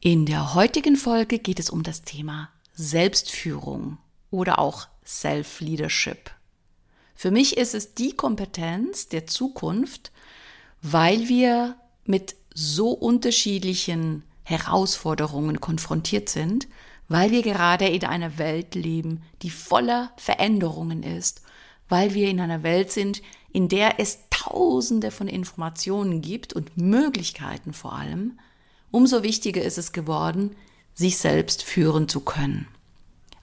In der heutigen Folge geht es um das Thema Selbstführung oder auch Self-Leadership. Für mich ist es die Kompetenz der Zukunft, weil wir mit so unterschiedlichen Herausforderungen konfrontiert sind, weil wir gerade in einer Welt leben, die voller Veränderungen ist, weil wir in einer Welt sind, in der es tausende von Informationen gibt und Möglichkeiten vor allem, umso wichtiger ist es geworden, sich selbst führen zu können.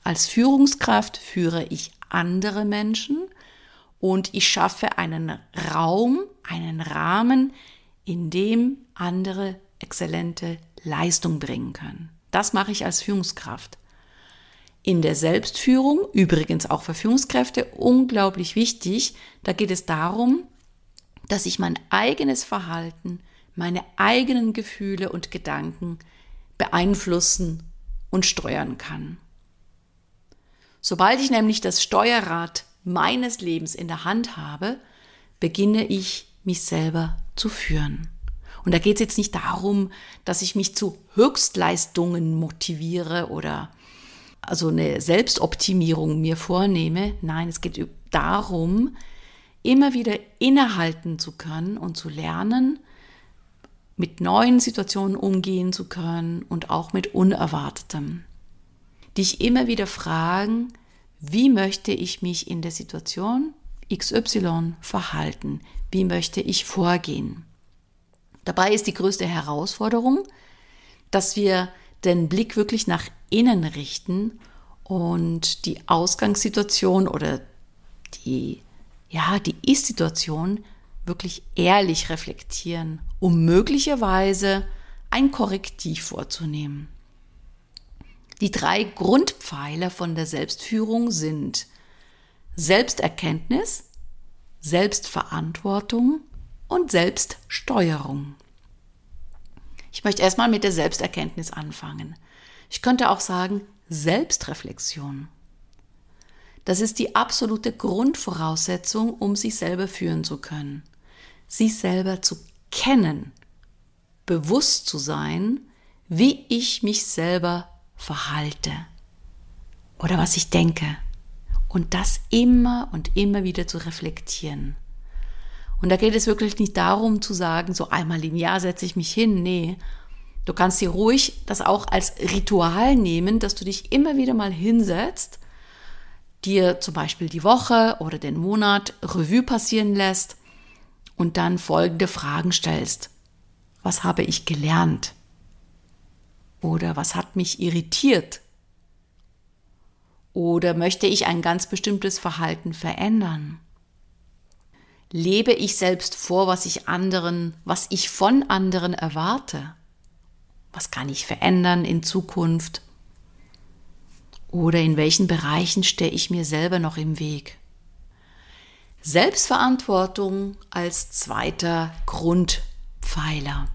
Als Führungskraft führe ich andere Menschen und ich schaffe einen Raum, einen Rahmen, in dem andere exzellente Leistung bringen können. Das mache ich als Führungskraft. In der Selbstführung, übrigens auch für Führungskräfte, unglaublich wichtig, da geht es darum, dass ich mein eigenes Verhalten meine eigenen Gefühle und Gedanken beeinflussen und steuern kann. Sobald ich nämlich das Steuerrad meines Lebens in der Hand habe, beginne ich mich selber zu führen. Und da geht es jetzt nicht darum, dass ich mich zu Höchstleistungen motiviere oder also eine Selbstoptimierung mir vornehme. Nein, es geht darum, immer wieder innehalten zu können und zu lernen, mit neuen Situationen umgehen zu können und auch mit Unerwartetem. Dich immer wieder fragen, wie möchte ich mich in der Situation XY verhalten? Wie möchte ich vorgehen? Dabei ist die größte Herausforderung, dass wir den Blick wirklich nach innen richten und die Ausgangssituation oder die, ja, die Ist-Situation wirklich ehrlich reflektieren, um möglicherweise ein Korrektiv vorzunehmen. Die drei Grundpfeiler von der Selbstführung sind Selbsterkenntnis, Selbstverantwortung und Selbststeuerung. Ich möchte erstmal mit der Selbsterkenntnis anfangen. Ich könnte auch sagen Selbstreflexion. Das ist die absolute Grundvoraussetzung, um sich selber führen zu können sich selber zu kennen, bewusst zu sein, wie ich mich selber verhalte oder was ich denke und das immer und immer wieder zu reflektieren. Und da geht es wirklich nicht darum zu sagen, so einmal im Jahr setze ich mich hin, nee. Du kannst dir ruhig das auch als Ritual nehmen, dass du dich immer wieder mal hinsetzt, dir zum Beispiel die Woche oder den Monat Revue passieren lässt und dann folgende Fragen stellst. Was habe ich gelernt? Oder was hat mich irritiert? Oder möchte ich ein ganz bestimmtes Verhalten verändern? Lebe ich selbst vor, was ich anderen, was ich von anderen erwarte? Was kann ich verändern in Zukunft? Oder in welchen Bereichen stehe ich mir selber noch im Weg? Selbstverantwortung als zweiter Grundpfeiler.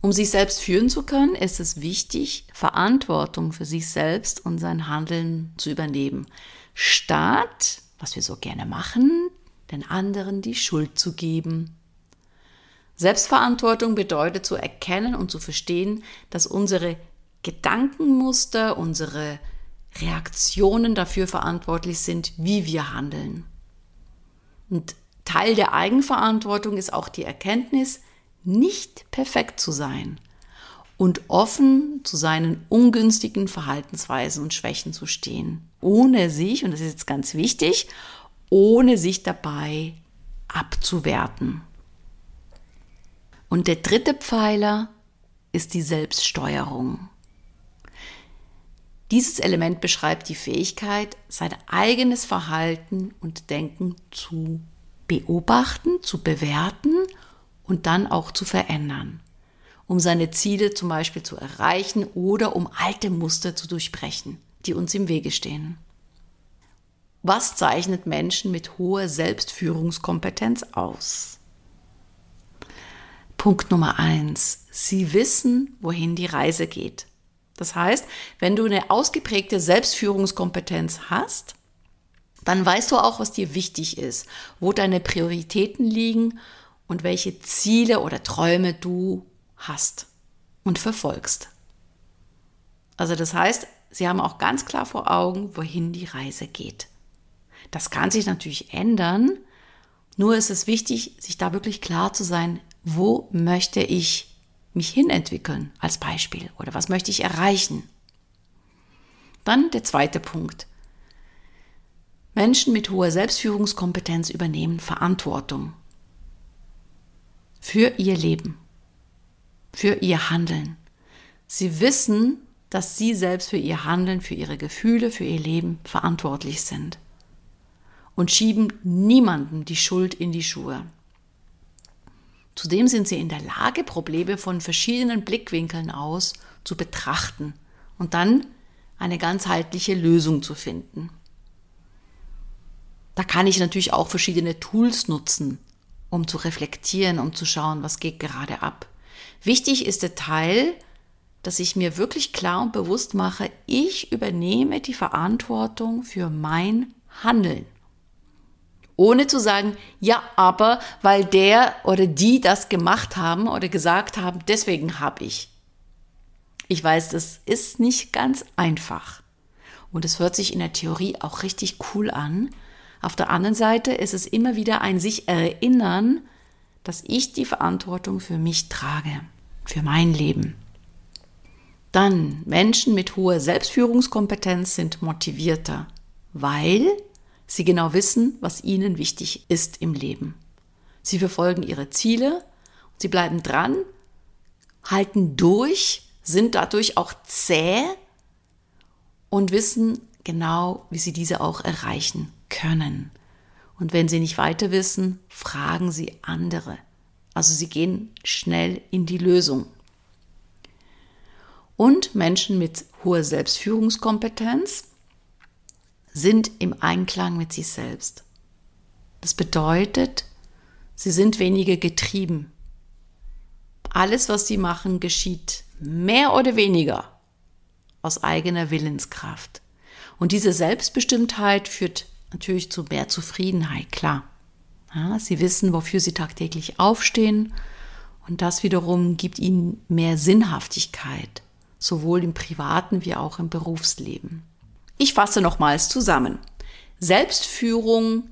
Um sich selbst führen zu können, ist es wichtig, Verantwortung für sich selbst und sein Handeln zu übernehmen, statt, was wir so gerne machen, den anderen die Schuld zu geben. Selbstverantwortung bedeutet zu erkennen und zu verstehen, dass unsere Gedankenmuster, unsere Reaktionen dafür verantwortlich sind, wie wir handeln. Und Teil der Eigenverantwortung ist auch die Erkenntnis, nicht perfekt zu sein und offen zu seinen ungünstigen Verhaltensweisen und Schwächen zu stehen, ohne sich, und das ist jetzt ganz wichtig, ohne sich dabei abzuwerten. Und der dritte Pfeiler ist die Selbststeuerung. Dieses Element beschreibt die Fähigkeit, sein eigenes Verhalten und Denken zu beobachten, zu bewerten und dann auch zu verändern. um seine Ziele zum Beispiel zu erreichen oder um alte Muster zu durchbrechen, die uns im Wege stehen. Was zeichnet Menschen mit hoher Selbstführungskompetenz aus? Punkt Nummer eins. Sie wissen, wohin die Reise geht. Das heißt, wenn du eine ausgeprägte Selbstführungskompetenz hast, dann weißt du auch, was dir wichtig ist, wo deine Prioritäten liegen und welche Ziele oder Träume du hast und verfolgst. Also das heißt, sie haben auch ganz klar vor Augen, wohin die Reise geht. Das kann sich natürlich ändern, nur ist es wichtig, sich da wirklich klar zu sein, wo möchte ich mich hinentwickeln als Beispiel oder was möchte ich erreichen. Dann der zweite Punkt. Menschen mit hoher Selbstführungskompetenz übernehmen Verantwortung für ihr Leben, für ihr Handeln. Sie wissen, dass sie selbst für ihr Handeln, für ihre Gefühle, für ihr Leben verantwortlich sind und schieben niemandem die Schuld in die Schuhe. Zudem sind sie in der Lage, Probleme von verschiedenen Blickwinkeln aus zu betrachten und dann eine ganzheitliche Lösung zu finden. Da kann ich natürlich auch verschiedene Tools nutzen, um zu reflektieren, um zu schauen, was geht gerade ab. Wichtig ist der Teil, dass ich mir wirklich klar und bewusst mache, ich übernehme die Verantwortung für mein Handeln ohne zu sagen, ja, aber weil der oder die das gemacht haben oder gesagt haben, deswegen habe ich. Ich weiß, das ist nicht ganz einfach. Und es hört sich in der Theorie auch richtig cool an. Auf der anderen Seite ist es immer wieder ein sich erinnern, dass ich die Verantwortung für mich trage, für mein Leben. Dann Menschen mit hoher Selbstführungskompetenz sind motivierter, weil Sie genau wissen, was ihnen wichtig ist im Leben. Sie verfolgen ihre Ziele, sie bleiben dran, halten durch, sind dadurch auch zäh und wissen genau, wie sie diese auch erreichen können. Und wenn sie nicht weiter wissen, fragen sie andere. Also sie gehen schnell in die Lösung. Und Menschen mit hoher Selbstführungskompetenz sind im Einklang mit sich selbst. Das bedeutet, sie sind weniger getrieben. Alles, was sie machen, geschieht mehr oder weniger aus eigener Willenskraft. Und diese Selbstbestimmtheit führt natürlich zu mehr Zufriedenheit, klar. Ja, sie wissen, wofür sie tagtäglich aufstehen und das wiederum gibt ihnen mehr Sinnhaftigkeit, sowohl im privaten wie auch im Berufsleben. Ich fasse nochmals zusammen. Selbstführung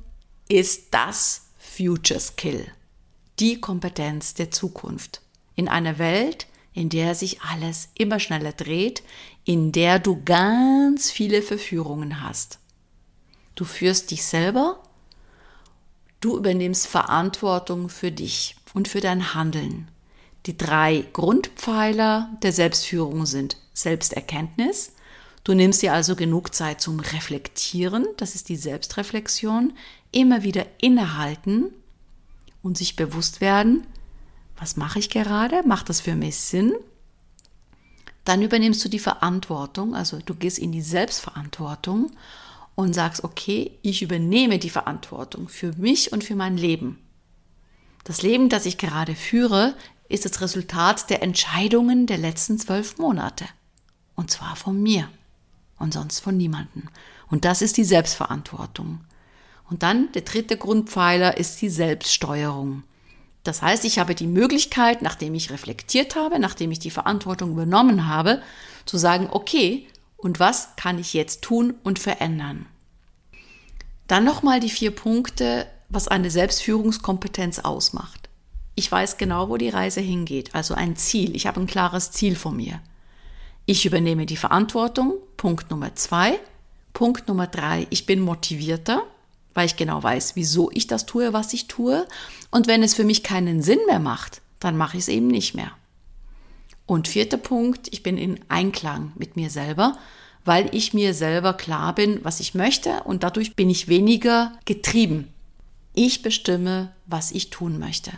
ist das Future Skill, die Kompetenz der Zukunft. In einer Welt, in der sich alles immer schneller dreht, in der du ganz viele Verführungen hast. Du führst dich selber, du übernimmst Verantwortung für dich und für dein Handeln. Die drei Grundpfeiler der Selbstführung sind Selbsterkenntnis, Du nimmst dir also genug Zeit zum Reflektieren, das ist die Selbstreflexion, immer wieder innehalten und sich bewusst werden, was mache ich gerade, macht das für mich Sinn? Dann übernimmst du die Verantwortung, also du gehst in die Selbstverantwortung und sagst, okay, ich übernehme die Verantwortung für mich und für mein Leben. Das Leben, das ich gerade führe, ist das Resultat der Entscheidungen der letzten zwölf Monate. Und zwar von mir und sonst von niemanden. Und das ist die Selbstverantwortung. Und dann der dritte Grundpfeiler ist die Selbststeuerung. Das heißt, ich habe die Möglichkeit, nachdem ich reflektiert habe, nachdem ich die Verantwortung übernommen habe, zu sagen, okay, und was kann ich jetzt tun und verändern? Dann nochmal die vier Punkte, was eine Selbstführungskompetenz ausmacht. Ich weiß genau, wo die Reise hingeht, also ein Ziel. Ich habe ein klares Ziel vor mir. Ich übernehme die Verantwortung. Punkt Nummer zwei. Punkt Nummer drei. Ich bin motivierter, weil ich genau weiß, wieso ich das tue, was ich tue. Und wenn es für mich keinen Sinn mehr macht, dann mache ich es eben nicht mehr. Und vierter Punkt. Ich bin in Einklang mit mir selber, weil ich mir selber klar bin, was ich möchte und dadurch bin ich weniger getrieben. Ich bestimme, was ich tun möchte.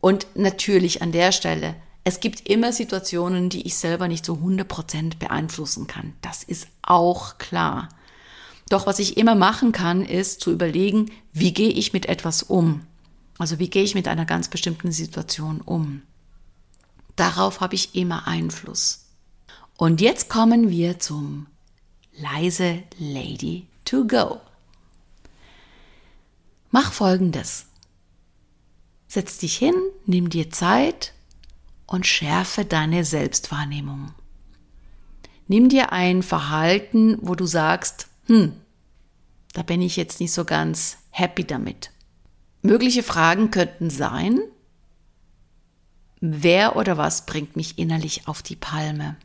Und natürlich an der Stelle, es gibt immer Situationen, die ich selber nicht so 100% beeinflussen kann. Das ist auch klar. Doch was ich immer machen kann, ist zu überlegen, wie gehe ich mit etwas um? Also wie gehe ich mit einer ganz bestimmten Situation um? Darauf habe ich immer Einfluss. Und jetzt kommen wir zum leise Lady to go. Mach folgendes. Setz dich hin, nimm dir Zeit und schärfe deine Selbstwahrnehmung. Nimm dir ein Verhalten, wo du sagst, hm, da bin ich jetzt nicht so ganz happy damit. Mögliche Fragen könnten sein, wer oder was bringt mich innerlich auf die Palme?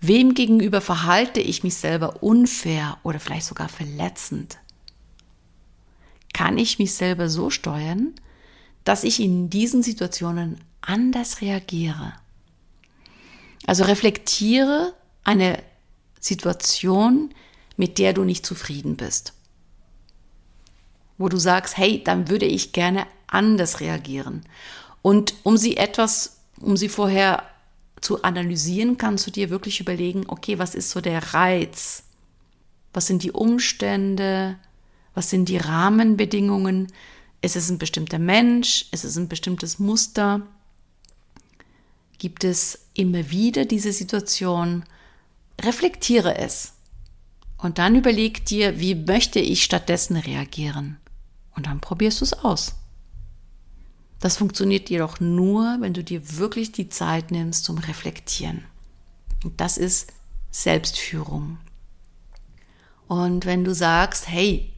Wem gegenüber verhalte ich mich selber unfair oder vielleicht sogar verletzend? Kann ich mich selber so steuern, dass ich in diesen Situationen anders reagiere? Also reflektiere eine Situation, mit der du nicht zufrieden bist. Wo du sagst, hey, dann würde ich gerne anders reagieren. Und um sie etwas, um sie vorher zu analysieren, kannst du dir wirklich überlegen, okay, was ist so der Reiz? Was sind die Umstände? Was sind die Rahmenbedingungen? Ist es ein bestimmter Mensch? Ist es ein bestimmtes Muster? Gibt es immer wieder diese Situation? Reflektiere es. Und dann überleg dir, wie möchte ich stattdessen reagieren? Und dann probierst du es aus. Das funktioniert jedoch nur, wenn du dir wirklich die Zeit nimmst zum Reflektieren. Und das ist Selbstführung. Und wenn du sagst, hey,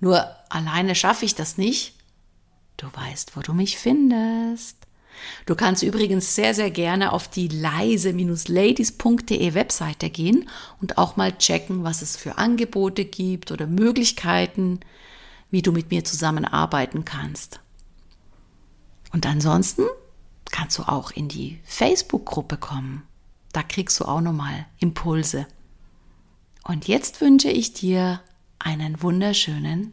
nur alleine schaffe ich das nicht, du weißt, wo du mich findest. Du kannst übrigens sehr, sehr gerne auf die leise-ladies.de Webseite gehen und auch mal checken, was es für Angebote gibt oder Möglichkeiten, wie du mit mir zusammenarbeiten kannst. Und ansonsten kannst du auch in die Facebook-Gruppe kommen. Da kriegst du auch nochmal Impulse. Und jetzt wünsche ich dir einen wunderschönen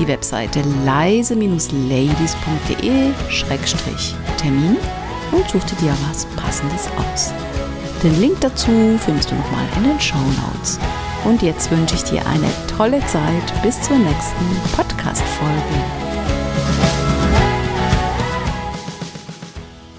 die Webseite leise-ladies.de-termin und such dir was Passendes aus. Den Link dazu findest du nochmal in den Show Notes. Und jetzt wünsche ich dir eine tolle Zeit bis zur nächsten Podcast-Folge.